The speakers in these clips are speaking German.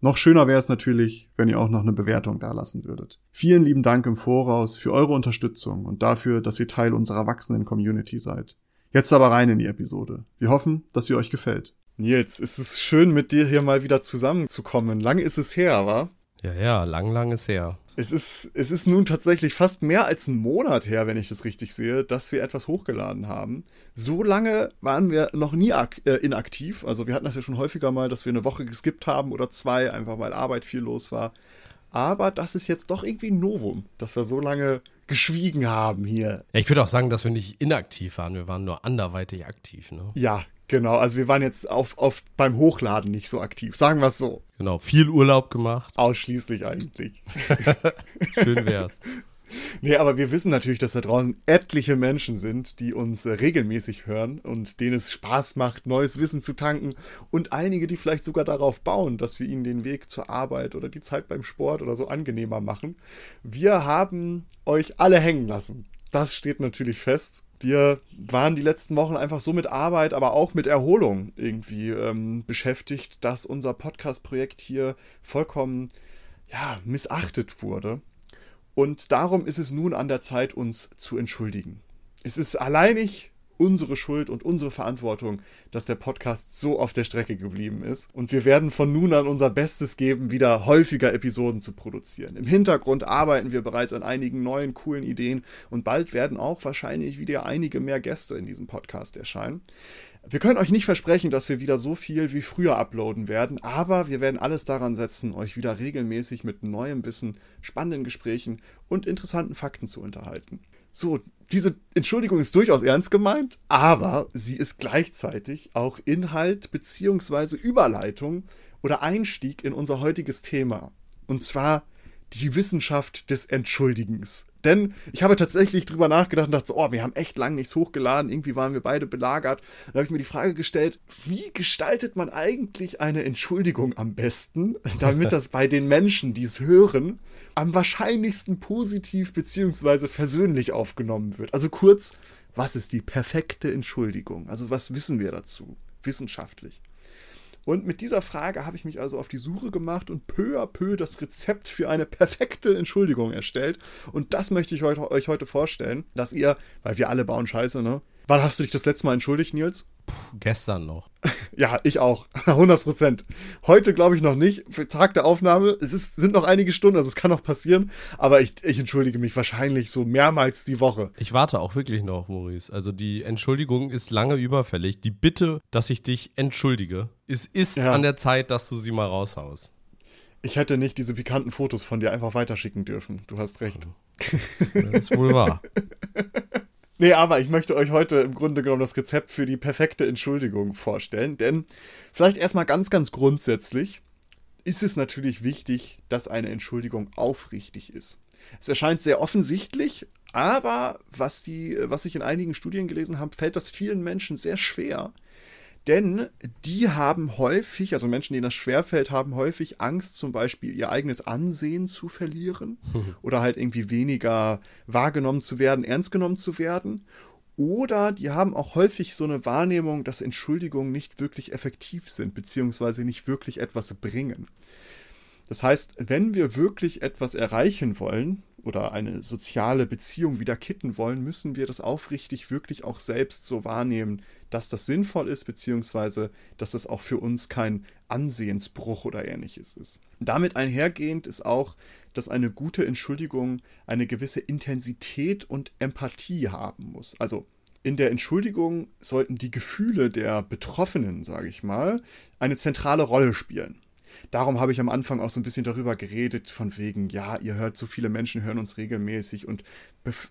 Noch schöner wäre es natürlich, wenn ihr auch noch eine Bewertung dalassen würdet. Vielen lieben Dank im Voraus für eure Unterstützung und dafür, dass ihr Teil unserer wachsenden Community seid. Jetzt aber rein in die Episode. Wir hoffen, dass sie euch gefällt. Nils, es ist schön, mit dir hier mal wieder zusammenzukommen. Lang ist es her, wa? Ja, ja, lang, lang ist her. Es ist, es ist nun tatsächlich fast mehr als ein Monat her, wenn ich das richtig sehe, dass wir etwas hochgeladen haben. So lange waren wir noch nie äh, inaktiv. Also wir hatten das ja schon häufiger mal, dass wir eine Woche geskippt haben oder zwei, einfach weil Arbeit viel los war. Aber das ist jetzt doch irgendwie ein Novum, dass wir so lange geschwiegen haben hier. Ja, ich würde auch sagen, dass wir nicht inaktiv waren, wir waren nur anderweitig aktiv, ne? Ja, Genau, also wir waren jetzt auf, auf beim Hochladen nicht so aktiv, sagen wir es so. Genau, viel Urlaub gemacht. Ausschließlich eigentlich. Schön wär's. Nee, aber wir wissen natürlich, dass da draußen etliche Menschen sind, die uns äh, regelmäßig hören und denen es Spaß macht, neues Wissen zu tanken und einige, die vielleicht sogar darauf bauen, dass wir ihnen den Weg zur Arbeit oder die Zeit beim Sport oder so angenehmer machen. Wir haben euch alle hängen lassen. Das steht natürlich fest wir waren die letzten Wochen einfach so mit Arbeit, aber auch mit Erholung irgendwie ähm, beschäftigt, dass unser Podcast-Projekt hier vollkommen ja, missachtet wurde. Und darum ist es nun an der Zeit, uns zu entschuldigen. Es ist alleinig unsere Schuld und unsere Verantwortung, dass der Podcast so auf der Strecke geblieben ist. Und wir werden von nun an unser Bestes geben, wieder häufiger Episoden zu produzieren. Im Hintergrund arbeiten wir bereits an einigen neuen coolen Ideen und bald werden auch wahrscheinlich wieder einige mehr Gäste in diesem Podcast erscheinen. Wir können euch nicht versprechen, dass wir wieder so viel wie früher uploaden werden, aber wir werden alles daran setzen, euch wieder regelmäßig mit neuem Wissen, spannenden Gesprächen und interessanten Fakten zu unterhalten. So, diese Entschuldigung ist durchaus ernst gemeint, aber sie ist gleichzeitig auch Inhalt beziehungsweise Überleitung oder Einstieg in unser heutiges Thema. Und zwar die Wissenschaft des Entschuldigens. Denn ich habe tatsächlich drüber nachgedacht und dachte so, oh, wir haben echt lang nichts hochgeladen, irgendwie waren wir beide belagert. Da habe ich mir die Frage gestellt, wie gestaltet man eigentlich eine Entschuldigung am besten, damit das bei den Menschen, die es hören, am wahrscheinlichsten positiv beziehungsweise versöhnlich aufgenommen wird. Also kurz, was ist die perfekte Entschuldigung? Also was wissen wir dazu, wissenschaftlich? Und mit dieser Frage habe ich mich also auf die Suche gemacht und peu à peu das Rezept für eine perfekte Entschuldigung erstellt. Und das möchte ich euch heute vorstellen, dass ihr, weil wir alle bauen Scheiße, ne? Wann hast du dich das letzte Mal entschuldigt, Nils? Gestern noch. Ja, ich auch. 100 Prozent. Heute glaube ich noch nicht. Für Tag der Aufnahme. Es ist, sind noch einige Stunden, also es kann noch passieren. Aber ich, ich entschuldige mich wahrscheinlich so mehrmals die Woche. Ich warte auch wirklich noch, Maurice. Also die Entschuldigung ist lange überfällig. Die Bitte, dass ich dich entschuldige, es ist ja. an der Zeit, dass du sie mal raushaust. Ich hätte nicht diese pikanten Fotos von dir einfach weiterschicken dürfen. Du hast recht. Das ist wohl wahr. Nee, aber ich möchte euch heute im Grunde genommen das Rezept für die perfekte Entschuldigung vorstellen. Denn vielleicht erstmal ganz, ganz grundsätzlich ist es natürlich wichtig, dass eine Entschuldigung aufrichtig ist. Es erscheint sehr offensichtlich, aber was, die, was ich in einigen Studien gelesen habe, fällt das vielen Menschen sehr schwer, denn die haben häufig, also Menschen, denen das schwerfällt, haben häufig Angst, zum Beispiel ihr eigenes Ansehen zu verlieren oder halt irgendwie weniger wahrgenommen zu werden, ernst genommen zu werden. Oder die haben auch häufig so eine Wahrnehmung, dass Entschuldigungen nicht wirklich effektiv sind, beziehungsweise nicht wirklich etwas bringen. Das heißt, wenn wir wirklich etwas erreichen wollen oder eine soziale Beziehung wieder kitten wollen, müssen wir das aufrichtig wirklich auch selbst so wahrnehmen, dass das sinnvoll ist, beziehungsweise dass das auch für uns kein Ansehensbruch oder ähnliches ist. Damit einhergehend ist auch, dass eine gute Entschuldigung eine gewisse Intensität und Empathie haben muss. Also in der Entschuldigung sollten die Gefühle der Betroffenen, sage ich mal, eine zentrale Rolle spielen darum habe ich am Anfang auch so ein bisschen darüber geredet, von wegen, ja, ihr hört so viele Menschen, hören uns regelmäßig und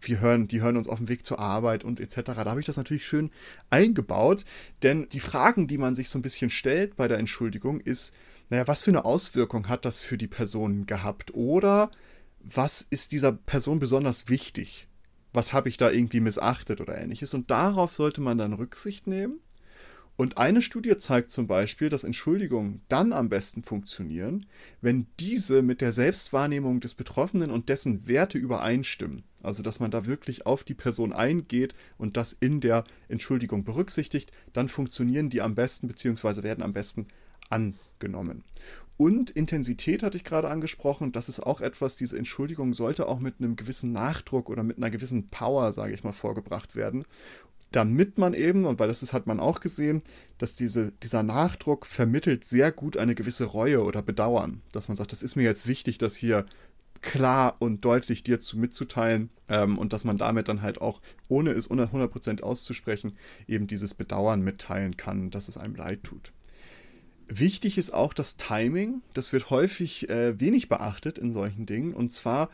wir hören, die hören uns auf dem Weg zur Arbeit und etc. Da habe ich das natürlich schön eingebaut, denn die Fragen, die man sich so ein bisschen stellt bei der Entschuldigung, ist, naja, was für eine Auswirkung hat das für die Person gehabt? Oder was ist dieser Person besonders wichtig? was habe ich da irgendwie missachtet oder ähnliches. Und darauf sollte man dann Rücksicht nehmen. Und eine Studie zeigt zum Beispiel, dass Entschuldigungen dann am besten funktionieren, wenn diese mit der Selbstwahrnehmung des Betroffenen und dessen Werte übereinstimmen. Also dass man da wirklich auf die Person eingeht und das in der Entschuldigung berücksichtigt, dann funktionieren die am besten bzw. werden am besten angenommen. Und Intensität hatte ich gerade angesprochen. Das ist auch etwas, diese Entschuldigung sollte auch mit einem gewissen Nachdruck oder mit einer gewissen Power, sage ich mal, vorgebracht werden. Damit man eben, und weil das ist, hat man auch gesehen, dass diese, dieser Nachdruck vermittelt sehr gut eine gewisse Reue oder Bedauern. Dass man sagt, das ist mir jetzt wichtig, das hier klar und deutlich dir zu mitzuteilen ähm, und dass man damit dann halt auch, ohne es 100% auszusprechen, eben dieses Bedauern mitteilen kann, dass es einem leid tut. Wichtig ist auch das Timing. Das wird häufig äh, wenig beachtet in solchen Dingen. Und zwar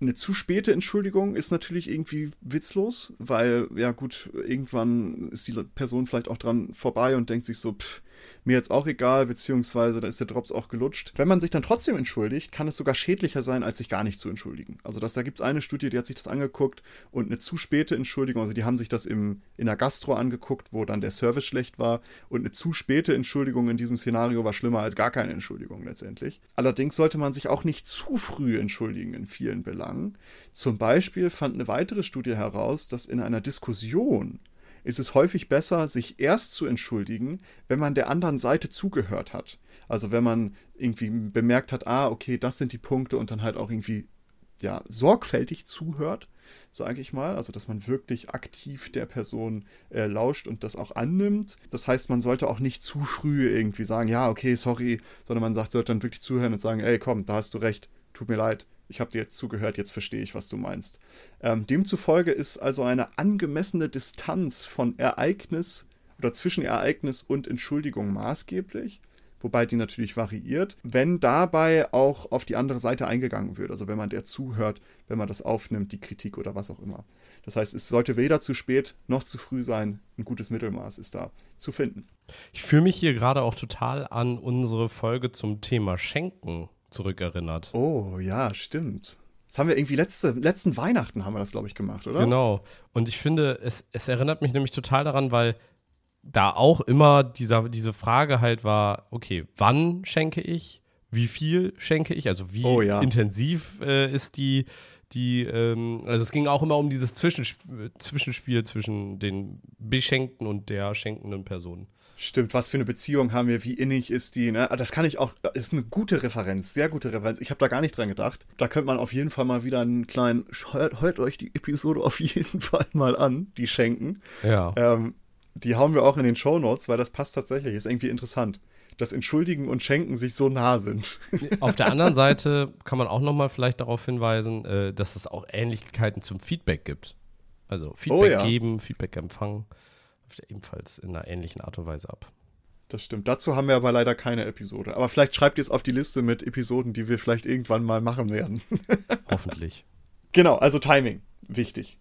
eine zu späte Entschuldigung ist natürlich irgendwie witzlos, weil, ja gut, irgendwann ist die Person vielleicht auch dran vorbei und denkt sich so, pff, mir jetzt auch egal, beziehungsweise da ist der Drops auch gelutscht. Wenn man sich dann trotzdem entschuldigt, kann es sogar schädlicher sein, als sich gar nicht zu entschuldigen. Also das, da gibt es eine Studie, die hat sich das angeguckt und eine zu späte Entschuldigung, also die haben sich das im, in der Gastro angeguckt, wo dann der Service schlecht war und eine zu späte Entschuldigung in diesem Szenario war schlimmer als gar keine Entschuldigung letztendlich. Allerdings sollte man sich auch nicht zu früh entschuldigen in vielen Belangen. Zum Beispiel fand eine weitere Studie heraus, dass in einer Diskussion ist es häufig besser, sich erst zu entschuldigen, wenn man der anderen Seite zugehört hat. Also wenn man irgendwie bemerkt hat, ah, okay, das sind die Punkte und dann halt auch irgendwie ja, sorgfältig zuhört, sage ich mal. Also, dass man wirklich aktiv der Person äh, lauscht und das auch annimmt. Das heißt, man sollte auch nicht zu früh irgendwie sagen, ja, okay, sorry, sondern man sagt, sollte dann wirklich zuhören und sagen, ey, komm, da hast du recht, tut mir leid, ich habe dir jetzt zugehört, jetzt verstehe ich, was du meinst. Ähm, demzufolge ist also eine angemessene Distanz von Ereignis oder zwischen Ereignis und Entschuldigung maßgeblich, wobei die natürlich variiert, wenn dabei auch auf die andere Seite eingegangen wird, also wenn man der zuhört, wenn man das aufnimmt, die Kritik oder was auch immer. Das heißt, es sollte weder zu spät noch zu früh sein. Ein gutes Mittelmaß ist da zu finden. Ich fühle mich hier gerade auch total an unsere Folge zum Thema Schenken zurückerinnert. Oh, ja, stimmt. Das haben wir irgendwie letzte, letzten Weihnachten haben wir das, glaube ich, gemacht, oder? Genau. Und ich finde, es, es erinnert mich nämlich total daran, weil da auch immer dieser, diese Frage halt war, okay, wann schenke ich? Wie viel schenke ich? Also wie oh, ja. intensiv äh, ist die, die, ähm, also es ging auch immer um dieses Zwischenspiel, Zwischenspiel zwischen den Beschenkten und der schenkenden Person. Stimmt, was für eine Beziehung haben wir, wie innig ist die, ne? Das kann ich auch, ist eine gute Referenz, sehr gute Referenz. Ich habe da gar nicht dran gedacht. Da könnte man auf jeden Fall mal wieder einen kleinen, hört, hört euch die Episode auf jeden Fall mal an, die schenken. Ja. Ähm, die hauen wir auch in den Show Notes, weil das passt tatsächlich, ist irgendwie interessant dass Entschuldigen und Schenken sich so nah sind. Auf der anderen Seite kann man auch nochmal vielleicht darauf hinweisen, äh, dass es auch Ähnlichkeiten zum Feedback gibt. Also Feedback oh, ja. geben, Feedback empfangen ebenfalls in einer ähnlichen Art und Weise ab. Das stimmt. Dazu haben wir aber leider keine Episode. Aber vielleicht schreibt ihr es auf die Liste mit Episoden, die wir vielleicht irgendwann mal machen werden. Hoffentlich. Genau, also Timing. Wichtig.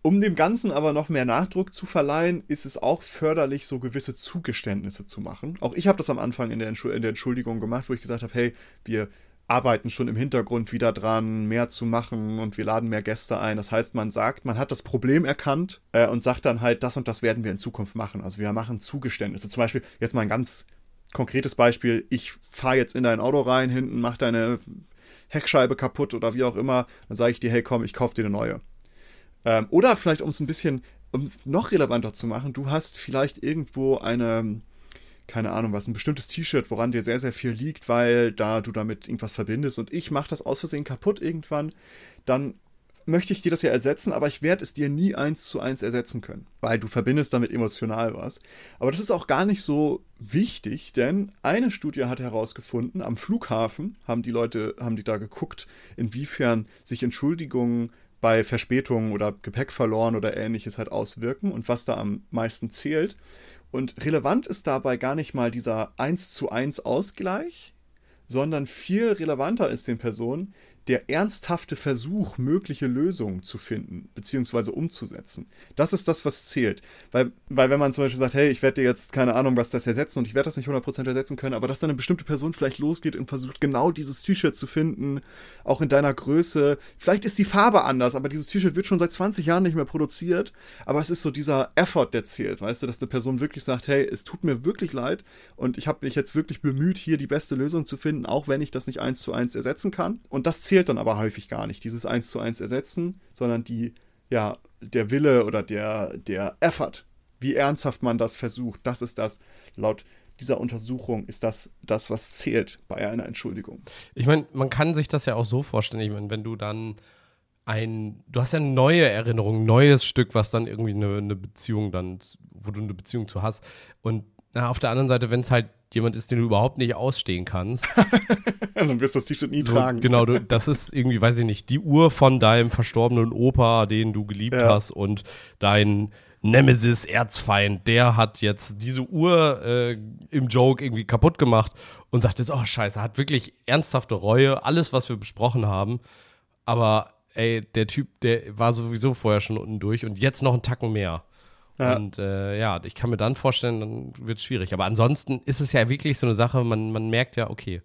Um dem Ganzen aber noch mehr Nachdruck zu verleihen, ist es auch förderlich, so gewisse Zugeständnisse zu machen. Auch ich habe das am Anfang in der, in der Entschuldigung gemacht, wo ich gesagt habe, hey, wir arbeiten schon im Hintergrund wieder dran, mehr zu machen und wir laden mehr Gäste ein. Das heißt, man sagt, man hat das Problem erkannt äh, und sagt dann halt, das und das werden wir in Zukunft machen. Also wir machen Zugeständnisse. Zum Beispiel, jetzt mal ein ganz konkretes Beispiel, ich fahre jetzt in dein Auto rein, hinten mach deine Heckscheibe kaputt oder wie auch immer, dann sage ich dir, hey komm, ich kaufe dir eine neue. Ähm, oder vielleicht, um es ein bisschen um noch relevanter zu machen, du hast vielleicht irgendwo eine keine Ahnung was, ein bestimmtes T-Shirt, woran dir sehr, sehr viel liegt, weil da du damit irgendwas verbindest und ich mache das aus Versehen kaputt irgendwann, dann möchte ich dir das ja ersetzen, aber ich werde es dir nie eins zu eins ersetzen können, weil du verbindest damit emotional was. Aber das ist auch gar nicht so wichtig, denn eine Studie hat herausgefunden, am Flughafen haben die Leute, haben die da geguckt, inwiefern sich Entschuldigungen bei Verspätungen oder Gepäck verloren oder ähnliches halt auswirken und was da am meisten zählt. Und relevant ist dabei gar nicht mal dieser 1 zu 1 Ausgleich, sondern viel relevanter ist den Personen, der ernsthafte Versuch, mögliche Lösungen zu finden, beziehungsweise umzusetzen. Das ist das, was zählt. Weil, weil wenn man zum Beispiel sagt, hey, ich werde dir jetzt keine Ahnung, was das ersetzen und ich werde das nicht 100% ersetzen können, aber dass dann eine bestimmte Person vielleicht losgeht und versucht, genau dieses T-Shirt zu finden, auch in deiner Größe. Vielleicht ist die Farbe anders, aber dieses T-Shirt wird schon seit 20 Jahren nicht mehr produziert. Aber es ist so dieser Effort, der zählt, weißt du, dass eine Person wirklich sagt, hey, es tut mir wirklich leid und ich habe mich jetzt wirklich bemüht, hier die beste Lösung zu finden, auch wenn ich das nicht eins zu eins ersetzen kann. Und das zählt dann aber häufig gar nicht, dieses eins zu eins ersetzen, sondern die, ja, der Wille oder der, der Effort, wie ernsthaft man das versucht, das ist das, laut dieser Untersuchung ist das das, was zählt bei einer Entschuldigung. Ich meine, man kann sich das ja auch so vorstellen, ich meine, wenn du dann ein, du hast ja eine neue Erinnerung, ein neues Stück, was dann irgendwie eine, eine Beziehung dann, wo du eine Beziehung zu hast. Und na, auf der anderen Seite, wenn es halt jemand ist, den du überhaupt nicht ausstehen kannst. dann wirst du das T-Shirt nie so, tragen. Genau, du, das ist irgendwie, weiß ich nicht, die Uhr von deinem verstorbenen Opa, den du geliebt ja. hast und dein Nemesis, Erzfeind, der hat jetzt diese Uhr äh, im Joke irgendwie kaputt gemacht und sagt jetzt, oh scheiße, hat wirklich ernsthafte Reue, alles, was wir besprochen haben. Aber ey, der Typ, der war sowieso vorher schon unten durch und jetzt noch einen Tacken mehr. Ja. Und äh, ja, ich kann mir dann vorstellen, dann wird es schwierig. Aber ansonsten ist es ja wirklich so eine Sache, man, man merkt ja, okay,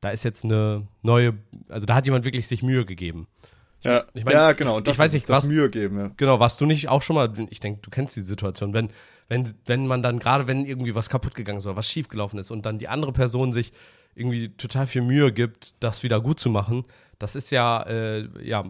da ist jetzt eine neue, also da hat jemand wirklich sich Mühe gegeben. Ich, ja, ich mein, ja, genau. Ich, ich weiß nicht, was Mühe geben. Ja. Genau, warst du nicht auch schon mal? Ich denke, du kennst die Situation, wenn wenn wenn man dann gerade, wenn irgendwie was kaputt gegangen ist oder was schiefgelaufen ist und dann die andere Person sich irgendwie total viel Mühe gibt, das wieder gut zu machen, das ist ja äh, ja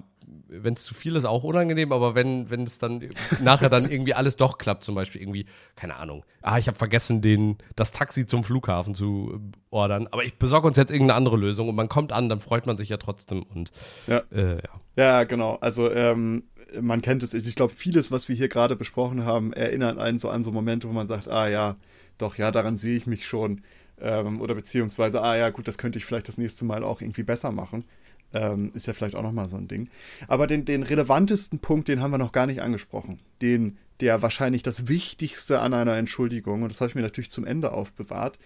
wenn es zu viel ist, auch unangenehm, aber wenn, wenn es dann nachher dann irgendwie alles doch klappt, zum Beispiel irgendwie, keine Ahnung, ah, ich habe vergessen, den, das Taxi zum Flughafen zu ordern, aber ich besorge uns jetzt irgendeine andere Lösung und man kommt an, dann freut man sich ja trotzdem und ja. Äh, ja. ja. genau. Also ähm, man kennt es, ich glaube, vieles, was wir hier gerade besprochen haben, erinnert einen so an so Momente, wo man sagt, ah ja, doch, ja, daran sehe ich mich schon. Ähm, oder beziehungsweise, ah ja, gut, das könnte ich vielleicht das nächste Mal auch irgendwie besser machen. Ähm, ist ja vielleicht auch nochmal so ein Ding. Aber den, den relevantesten Punkt, den haben wir noch gar nicht angesprochen. Den, der wahrscheinlich das Wichtigste an einer Entschuldigung, und das habe ich mir natürlich zum Ende aufbewahrt,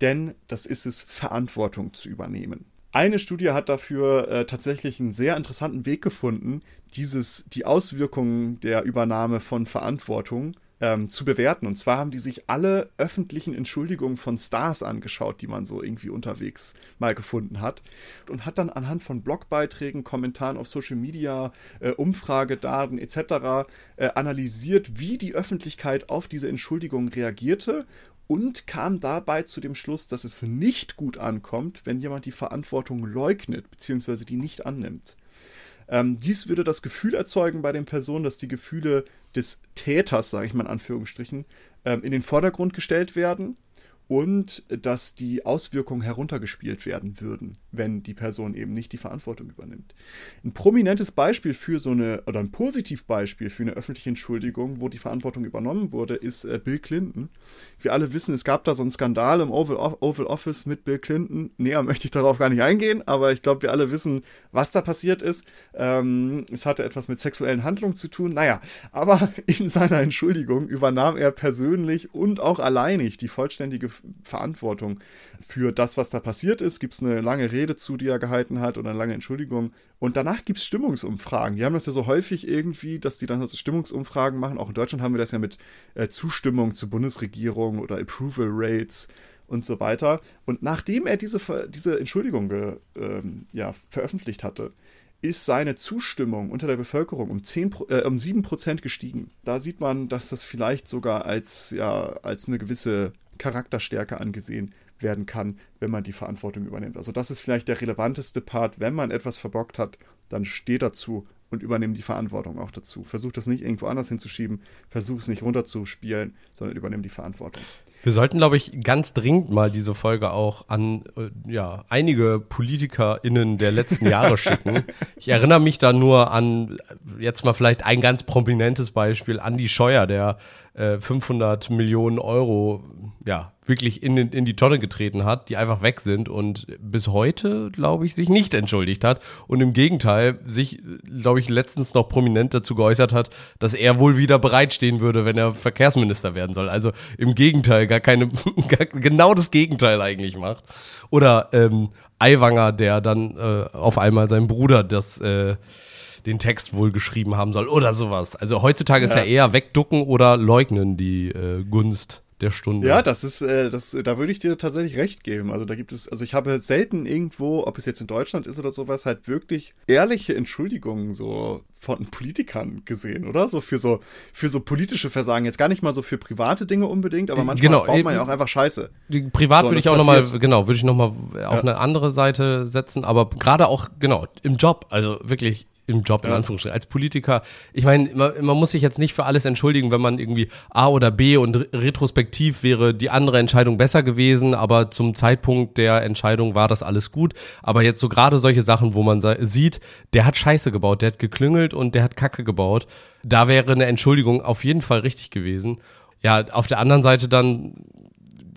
denn das ist es, Verantwortung zu übernehmen. Eine Studie hat dafür äh, tatsächlich einen sehr interessanten Weg gefunden, dieses, die Auswirkungen der Übernahme von Verantwortung ähm, zu bewerten. Und zwar haben die sich alle öffentlichen Entschuldigungen von Stars angeschaut, die man so irgendwie unterwegs mal gefunden hat. Und hat dann anhand von Blogbeiträgen, Kommentaren auf Social Media, äh, Umfragedaten etc. Äh, analysiert, wie die Öffentlichkeit auf diese Entschuldigungen reagierte und kam dabei zu dem Schluss, dass es nicht gut ankommt, wenn jemand die Verantwortung leugnet bzw. die nicht annimmt. Ähm, dies würde das Gefühl erzeugen bei den Personen, dass die Gefühle des Täters, sage ich mal in Anführungsstrichen, ähm, in den Vordergrund gestellt werden und dass die Auswirkungen heruntergespielt werden würden, wenn die Person eben nicht die Verantwortung übernimmt. Ein prominentes Beispiel für so eine, oder ein Positivbeispiel für eine öffentliche Entschuldigung, wo die Verantwortung übernommen wurde, ist äh, Bill Clinton. Wir alle wissen, es gab da so einen Skandal im Oval, Oval Office mit Bill Clinton. Näher möchte ich darauf gar nicht eingehen, aber ich glaube, wir alle wissen, was da passiert ist. Ähm, es hatte etwas mit sexuellen Handlungen zu tun. Naja, aber in seiner Entschuldigung übernahm er persönlich und auch alleinig die vollständige Verantwortung für das, was da passiert ist. Gibt es eine lange Rede zu, die er gehalten hat oder eine lange Entschuldigung. Und danach gibt es Stimmungsumfragen. Die haben das ja so häufig irgendwie, dass die dann so Stimmungsumfragen machen. Auch in Deutschland haben wir das ja mit äh, Zustimmung zur Bundesregierung oder Approval Rates und so weiter. Und nachdem er diese, diese Entschuldigung ge, ähm, ja, veröffentlicht hatte, ist seine Zustimmung unter der Bevölkerung um, 10, äh, um 7% gestiegen. Da sieht man, dass das vielleicht sogar als, ja, als eine gewisse Charakterstärke angesehen werden kann, wenn man die Verantwortung übernimmt. Also das ist vielleicht der relevanteste Part. Wenn man etwas verbockt hat, dann steht dazu und übernimmt die Verantwortung auch dazu. Versucht das nicht irgendwo anders hinzuschieben, versucht es nicht runterzuspielen, sondern übernimmt die Verantwortung. Wir sollten, glaube ich, ganz dringend mal diese Folge auch an äh, ja, einige PolitikerInnen der letzten Jahre schicken. Ich erinnere mich da nur an, jetzt mal vielleicht ein ganz prominentes Beispiel, Andy Scheuer, der äh, 500 Millionen Euro ja, wirklich in, in die Tonne getreten hat, die einfach weg sind und bis heute, glaube ich, sich nicht entschuldigt hat und im Gegenteil sich, glaube ich, letztens noch prominent dazu geäußert hat, dass er wohl wieder bereitstehen würde, wenn er Verkehrsminister werden soll. Also im Gegenteil gar keine, genau das Gegenteil eigentlich macht. Oder ähm, Aiwanger, der dann äh, auf einmal seinem Bruder das äh, den Text wohl geschrieben haben soll oder sowas. Also heutzutage ja. ist ja eher wegducken oder leugnen die äh, Gunst der Stunde. Ja, das ist, äh, das, da würde ich dir tatsächlich recht geben. Also da gibt es, also ich habe selten irgendwo, ob es jetzt in Deutschland ist oder sowas, halt wirklich ehrliche Entschuldigungen so von Politikern gesehen, oder? So für so, für so politische Versagen. Jetzt gar nicht mal so für private Dinge unbedingt, aber manchmal genau, baut man ja auch einfach Scheiße. Privat so, würde ich auch nochmal, genau, würde ich nochmal auf ja. eine andere Seite setzen, aber gerade auch, genau, im Job, also wirklich im Job, in ja. Anführungsstrichen, als Politiker. Ich meine, man, man, muss sich jetzt nicht für alles entschuldigen, wenn man irgendwie A oder B und retrospektiv wäre die andere Entscheidung besser gewesen, aber zum Zeitpunkt der Entscheidung war das alles gut. Aber jetzt so gerade solche Sachen, wo man sieht, der hat Scheiße gebaut, der hat geklüngelt und der hat Kacke gebaut, da wäre eine Entschuldigung auf jeden Fall richtig gewesen. Ja, auf der anderen Seite dann,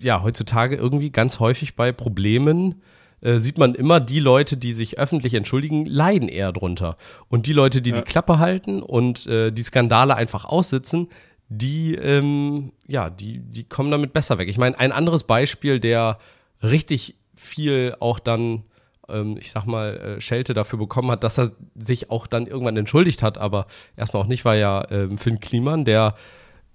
ja, heutzutage irgendwie ganz häufig bei Problemen, äh, sieht man immer, die Leute, die sich öffentlich entschuldigen, leiden eher drunter. Und die Leute, die ja. die Klappe halten und äh, die Skandale einfach aussitzen, die, ähm, ja, die, die kommen damit besser weg. Ich meine, ein anderes Beispiel, der richtig viel auch dann, ähm, ich sag mal, äh, Schelte dafür bekommen hat, dass er sich auch dann irgendwann entschuldigt hat, aber erstmal auch nicht, war ja ähm, Finn Kliman, der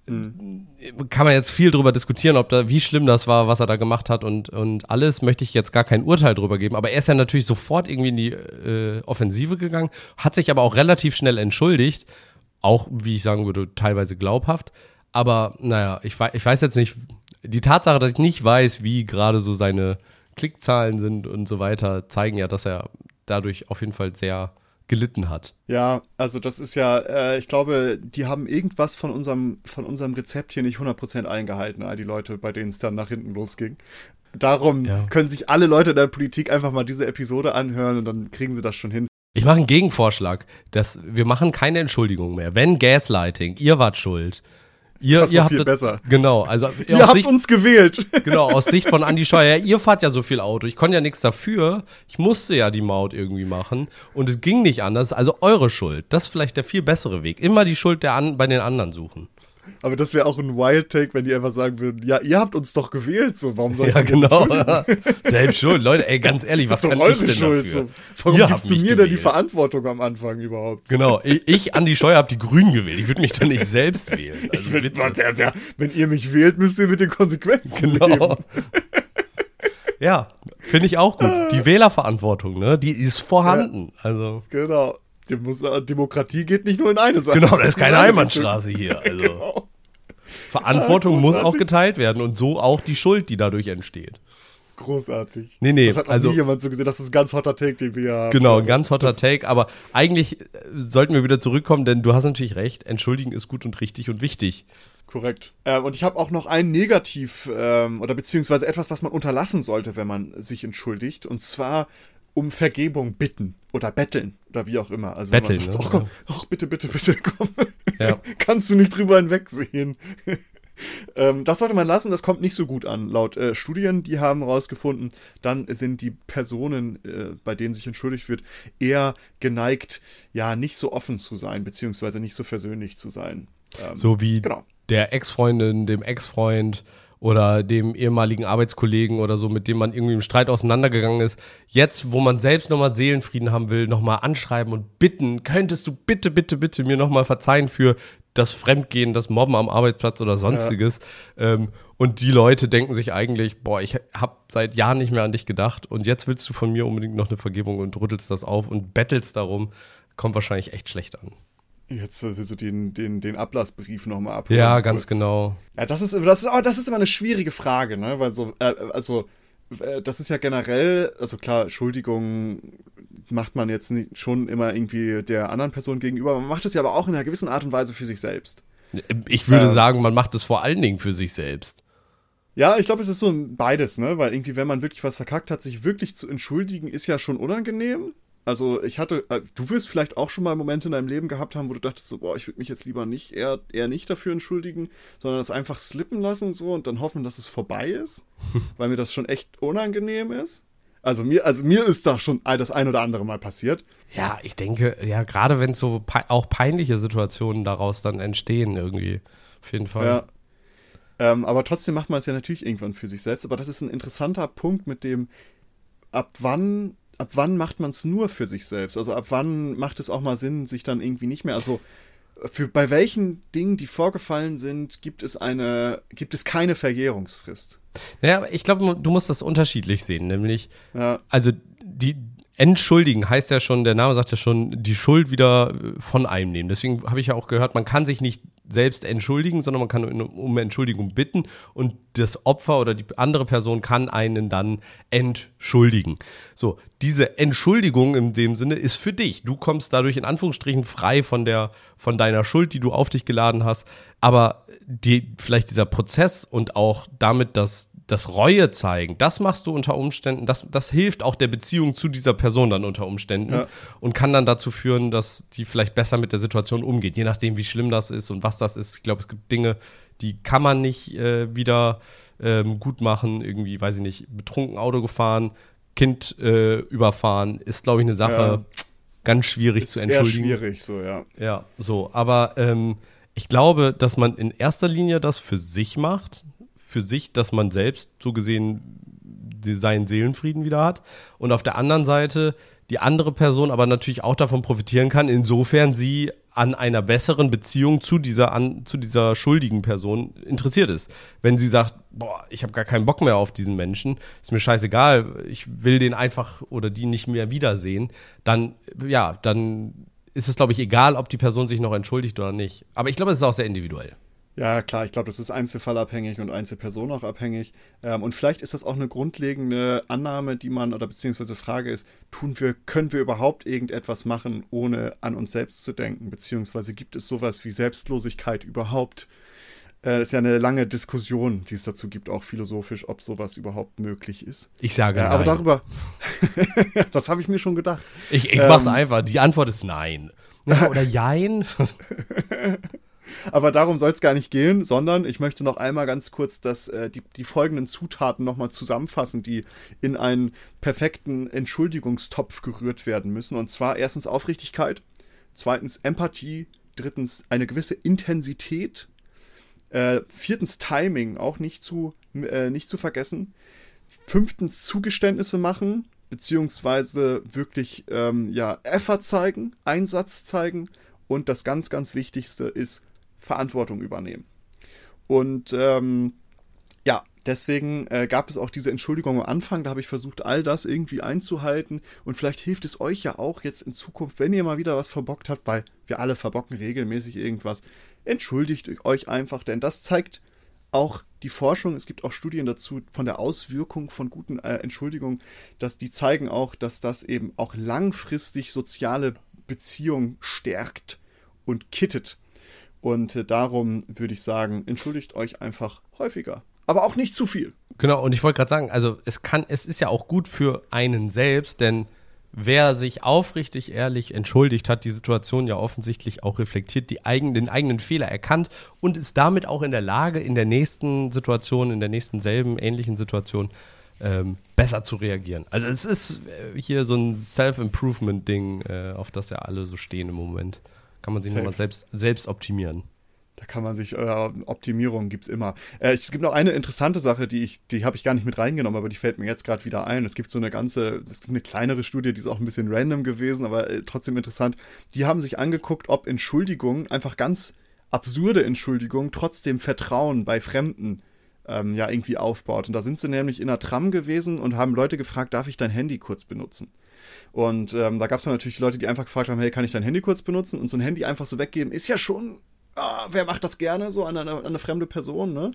Mhm. Kann man jetzt viel drüber diskutieren, ob da, wie schlimm das war, was er da gemacht hat und, und alles, möchte ich jetzt gar kein Urteil drüber geben. Aber er ist ja natürlich sofort irgendwie in die äh, Offensive gegangen, hat sich aber auch relativ schnell entschuldigt. Auch, wie ich sagen würde, teilweise glaubhaft. Aber naja, ich, ich weiß jetzt nicht, die Tatsache, dass ich nicht weiß, wie gerade so seine Klickzahlen sind und so weiter, zeigen ja, dass er dadurch auf jeden Fall sehr gelitten hat. Ja, also das ist ja, äh, ich glaube, die haben irgendwas von unserem, von unserem Rezept hier nicht 100% eingehalten, die Leute, bei denen es dann nach hinten losging. Darum ja. können sich alle Leute in der Politik einfach mal diese Episode anhören und dann kriegen sie das schon hin. Ich mache einen Gegenvorschlag, dass wir machen keine Entschuldigung mehr. Wenn Gaslighting, ihr wart schuld, Ihr, das ihr habt viel besser. Genau, also ihr habt Sicht, uns gewählt. Genau, aus Sicht von Andi Scheuer. Ihr fahrt ja so viel Auto. Ich konnte ja nichts dafür. Ich musste ja die Maut irgendwie machen und es ging nicht anders. Also eure Schuld. Das ist vielleicht der viel bessere Weg. Immer die Schuld der an, bei den anderen suchen. Aber das wäre auch ein Wild Take, wenn die einfach sagen würden, ja, ihr habt uns doch gewählt, so, warum soll ich Ja, genau. Selbst schuld. Leute, ey, ganz ehrlich, was kann ich denn Schuld, dafür? So. Warum ihr gibst du mir gewählt. denn die Verantwortung am Anfang überhaupt? Genau, ich, ich Andi Scheuer, hab die Grünen gewählt. Ich würde mich doch nicht selbst wählen. Also, würd, wer, wer, wenn ihr mich wählt, müsst ihr mit den Konsequenzen genau. leben. Ja, finde ich auch gut. Die Wählerverantwortung, ne, die ist vorhanden. Ja, also. Genau. Demokratie geht nicht nur in eine Sache. Genau, da ist keine Einbahnstraße hier. Also. Genau. Verantwortung muss auch geteilt werden und so auch die Schuld, die dadurch entsteht. Großartig. Nee, nee, das hat also, nie jemand so gesehen. Das ist ein ganz hotter Take, den wir haben. Genau, ein ganz hotter Take. Aber eigentlich äh, sollten wir wieder zurückkommen, denn du hast natürlich recht. Entschuldigen ist gut und richtig und wichtig. Korrekt. Ähm, und ich habe auch noch ein Negativ ähm, oder beziehungsweise etwas, was man unterlassen sollte, wenn man sich entschuldigt. Und zwar um Vergebung bitten oder betteln oder wie auch immer. Also betteln. Sagt, ne? oh, komm, oh, bitte, bitte, bitte, komm. Ja. Kannst du nicht drüber hinwegsehen. ähm, das sollte man lassen, das kommt nicht so gut an. Laut äh, Studien, die haben herausgefunden, dann sind die Personen, äh, bei denen sich entschuldigt wird, eher geneigt, ja, nicht so offen zu sein, beziehungsweise nicht so versöhnlich zu sein. Ähm, so wie genau. der Ex-Freundin, dem Ex-Freund oder dem ehemaligen Arbeitskollegen oder so, mit dem man irgendwie im Streit auseinandergegangen ist, jetzt, wo man selbst nochmal Seelenfrieden haben will, nochmal anschreiben und bitten, könntest du bitte, bitte, bitte mir nochmal verzeihen für das Fremdgehen, das Mobben am Arbeitsplatz oder sonstiges. Ja. Ähm, und die Leute denken sich eigentlich, boah, ich habe seit Jahren nicht mehr an dich gedacht und jetzt willst du von mir unbedingt noch eine Vergebung und rüttelst das auf und bettelst darum, kommt wahrscheinlich echt schlecht an. Jetzt so den, den, den Ablassbrief nochmal abholen. Ja, ganz kurz. genau. Ja, das ist, das ist, oh, das ist immer eine schwierige Frage, ne? Weil so, äh, also, äh, das ist ja generell, also klar, Schuldigung macht man jetzt nicht, schon immer irgendwie der anderen Person gegenüber, man macht es ja aber auch in einer gewissen Art und Weise für sich selbst. Ich würde ähm, sagen, man macht es vor allen Dingen für sich selbst. Ja, ich glaube, es ist so beides, ne? Weil irgendwie, wenn man wirklich was verkackt hat, sich wirklich zu entschuldigen, ist ja schon unangenehm. Also ich hatte, äh, du wirst vielleicht auch schon mal Momente in deinem Leben gehabt haben, wo du dachtest so, boah, ich würde mich jetzt lieber nicht, eher, eher nicht dafür entschuldigen, sondern das einfach slippen lassen so und dann hoffen, dass es vorbei ist, weil mir das schon echt unangenehm ist. Also mir, also mir ist da schon das ein oder andere Mal passiert. Ja, ich denke, ja, gerade wenn so pe auch peinliche Situationen daraus dann entstehen irgendwie. Auf jeden Fall. Ja. Ähm, aber trotzdem macht man es ja natürlich irgendwann für sich selbst. Aber das ist ein interessanter Punkt mit dem, ab wann, ab wann macht man es nur für sich selbst? Also ab wann macht es auch mal Sinn, sich dann irgendwie nicht mehr, also für bei welchen Dingen, die vorgefallen sind, gibt es eine, gibt es keine Verjährungsfrist. Naja, ich glaube, du musst das unterschiedlich sehen, nämlich, ja. also die, Entschuldigen heißt ja schon, der Name sagt ja schon, die Schuld wieder von einem nehmen. Deswegen habe ich ja auch gehört, man kann sich nicht selbst entschuldigen, sondern man kann um Entschuldigung bitten und das Opfer oder die andere Person kann einen dann entschuldigen. So, diese Entschuldigung in dem Sinne ist für dich. Du kommst dadurch in Anführungsstrichen frei von der von deiner Schuld, die du auf dich geladen hast, aber die, vielleicht dieser Prozess und auch damit, dass das Reue zeigen, das machst du unter Umständen, das, das hilft auch der Beziehung zu dieser Person dann unter Umständen ja. und kann dann dazu führen, dass die vielleicht besser mit der Situation umgeht, je nachdem, wie schlimm das ist und was das ist. Ich glaube, es gibt Dinge, die kann man nicht äh, wieder ähm, gut machen, irgendwie, weiß ich nicht, betrunken Auto gefahren, Kind äh, überfahren, ist, glaube ich, eine Sache ja. ganz schwierig ist zu entschuldigen. schwierig, so, ja. Ja, so, aber ähm, ich glaube, dass man in erster Linie das für sich macht, für sich, dass man selbst so gesehen seinen Seelenfrieden wieder hat. Und auf der anderen Seite die andere Person aber natürlich auch davon profitieren kann, insofern sie an einer besseren Beziehung zu dieser, an, zu dieser schuldigen Person interessiert ist. Wenn sie sagt, boah, ich habe gar keinen Bock mehr auf diesen Menschen, ist mir scheißegal, ich will den einfach oder die nicht mehr wiedersehen, dann, ja, dann ist es, glaube ich, egal, ob die Person sich noch entschuldigt oder nicht. Aber ich glaube, es ist auch sehr individuell. Ja, klar, ich glaube, das ist einzelfallabhängig und Einzelperson auch abhängig. Ähm, und vielleicht ist das auch eine grundlegende Annahme, die man, oder beziehungsweise Frage ist, tun wir, können wir überhaupt irgendetwas machen, ohne an uns selbst zu denken? Beziehungsweise gibt es sowas wie Selbstlosigkeit überhaupt? Äh, das ist ja eine lange Diskussion, die es dazu gibt, auch philosophisch, ob sowas überhaupt möglich ist. Ich sage äh, nein. Aber darüber, das habe ich mir schon gedacht. Ich, ich ähm, mach's einfach. Die Antwort ist nein. oder jein. Aber darum soll es gar nicht gehen, sondern ich möchte noch einmal ganz kurz das, äh, die, die folgenden Zutaten nochmal zusammenfassen, die in einen perfekten Entschuldigungstopf gerührt werden müssen. Und zwar erstens Aufrichtigkeit, zweitens Empathie, drittens eine gewisse Intensität, äh, viertens Timing, auch nicht zu, äh, nicht zu vergessen. Fünftens Zugeständnisse machen, beziehungsweise wirklich ähm, ja, Effort zeigen, Einsatz zeigen. Und das ganz, ganz Wichtigste ist Verantwortung übernehmen. Und ähm, ja, deswegen äh, gab es auch diese Entschuldigung am Anfang. Da habe ich versucht, all das irgendwie einzuhalten. Und vielleicht hilft es euch ja auch jetzt in Zukunft, wenn ihr mal wieder was verbockt habt, weil wir alle verbocken regelmäßig irgendwas. Entschuldigt euch einfach, denn das zeigt auch die Forschung, es gibt auch Studien dazu von der Auswirkung von guten äh, Entschuldigungen, dass die zeigen auch, dass das eben auch langfristig soziale Beziehungen stärkt und kittet. Und äh, darum würde ich sagen, entschuldigt euch einfach häufiger. Aber auch nicht zu viel. Genau, und ich wollte gerade sagen, also es kann, es ist ja auch gut für einen selbst, denn wer sich aufrichtig ehrlich entschuldigt, hat die Situation ja offensichtlich auch reflektiert, die eigen, den eigenen Fehler erkannt und ist damit auch in der Lage, in der nächsten Situation, in der nächsten selben ähnlichen Situation ähm, besser zu reagieren. Also es ist äh, hier so ein Self-Improvement-Ding, äh, auf das ja alle so stehen im Moment. Kann man sich nochmal selbst, selbst optimieren. Da kann man sich, äh, Optimierung gibt es immer. Äh, es gibt noch eine interessante Sache, die ich, die habe ich gar nicht mit reingenommen, aber die fällt mir jetzt gerade wieder ein. Es gibt so eine ganze, das ist eine kleinere Studie, die ist auch ein bisschen random gewesen, aber äh, trotzdem interessant. Die haben sich angeguckt, ob Entschuldigungen, einfach ganz absurde Entschuldigungen, trotzdem Vertrauen bei Fremden ähm, ja irgendwie aufbaut. Und da sind sie nämlich in einer Tram gewesen und haben Leute gefragt, darf ich dein Handy kurz benutzen? Und ähm, da gab es dann natürlich Leute, die einfach gefragt haben, hey, kann ich dein Handy kurz benutzen? Und so ein Handy einfach so weggeben, ist ja schon, oh, wer macht das gerne, so an eine, an eine fremde Person, ne?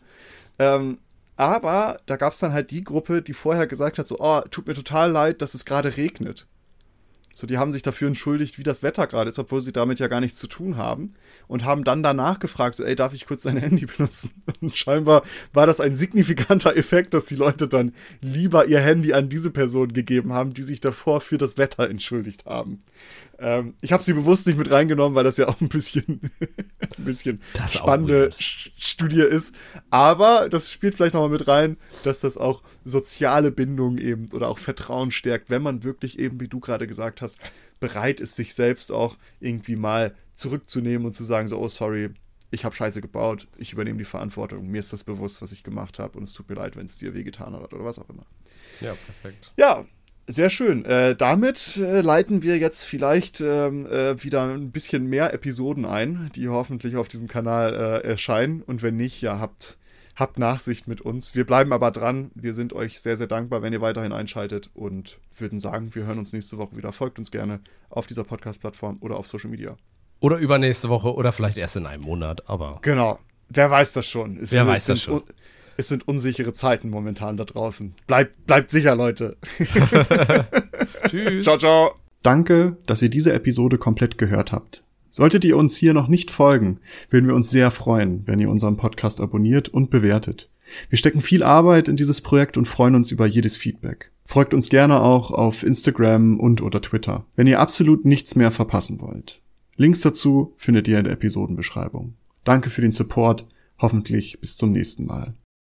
Ähm, aber da gab es dann halt die Gruppe, die vorher gesagt hat, so, oh, tut mir total leid, dass es gerade regnet. So, die haben sich dafür entschuldigt, wie das Wetter gerade ist, obwohl sie damit ja gar nichts zu tun haben. Und haben dann danach gefragt, so, ey, darf ich kurz dein Handy benutzen? Und scheinbar war das ein signifikanter Effekt, dass die Leute dann lieber ihr Handy an diese Person gegeben haben, die sich davor für das Wetter entschuldigt haben. Ähm, ich habe sie bewusst nicht mit reingenommen, weil das ja auch ein bisschen, ein bisschen spannende Studie ist. Aber das spielt vielleicht nochmal mit rein, dass das auch soziale Bindungen eben oder auch Vertrauen stärkt, wenn man wirklich eben, wie du gerade gesagt hast, bereit ist, sich selbst auch irgendwie mal zurückzunehmen und zu sagen, so, oh sorry, ich habe Scheiße gebaut, ich übernehme die Verantwortung, mir ist das bewusst, was ich gemacht habe und es tut mir leid, wenn es dir wehgetan hat oder was auch immer. Ja, perfekt. Ja, sehr schön. Äh, damit äh, leiten wir jetzt vielleicht ähm, äh, wieder ein bisschen mehr Episoden ein, die hoffentlich auf diesem Kanal äh, erscheinen. Und wenn nicht, ja, habt, habt Nachsicht mit uns. Wir bleiben aber dran. Wir sind euch sehr, sehr dankbar, wenn ihr weiterhin einschaltet und würden sagen, wir hören uns nächste Woche wieder. Folgt uns gerne auf dieser Podcast-Plattform oder auf Social Media. Oder übernächste Woche oder vielleicht erst in einem Monat, aber. Genau. Wer weiß das schon. Es, Wer weiß das schon es sind unsichere Zeiten momentan da draußen. Bleibt, bleibt sicher, Leute. Tschüss. Ciao, ciao. Danke, dass ihr diese Episode komplett gehört habt. Solltet ihr uns hier noch nicht folgen, würden wir uns sehr freuen, wenn ihr unseren Podcast abonniert und bewertet. Wir stecken viel Arbeit in dieses Projekt und freuen uns über jedes Feedback. Folgt uns gerne auch auf Instagram und oder Twitter, wenn ihr absolut nichts mehr verpassen wollt. Links dazu findet ihr in der Episodenbeschreibung. Danke für den Support, hoffentlich bis zum nächsten Mal.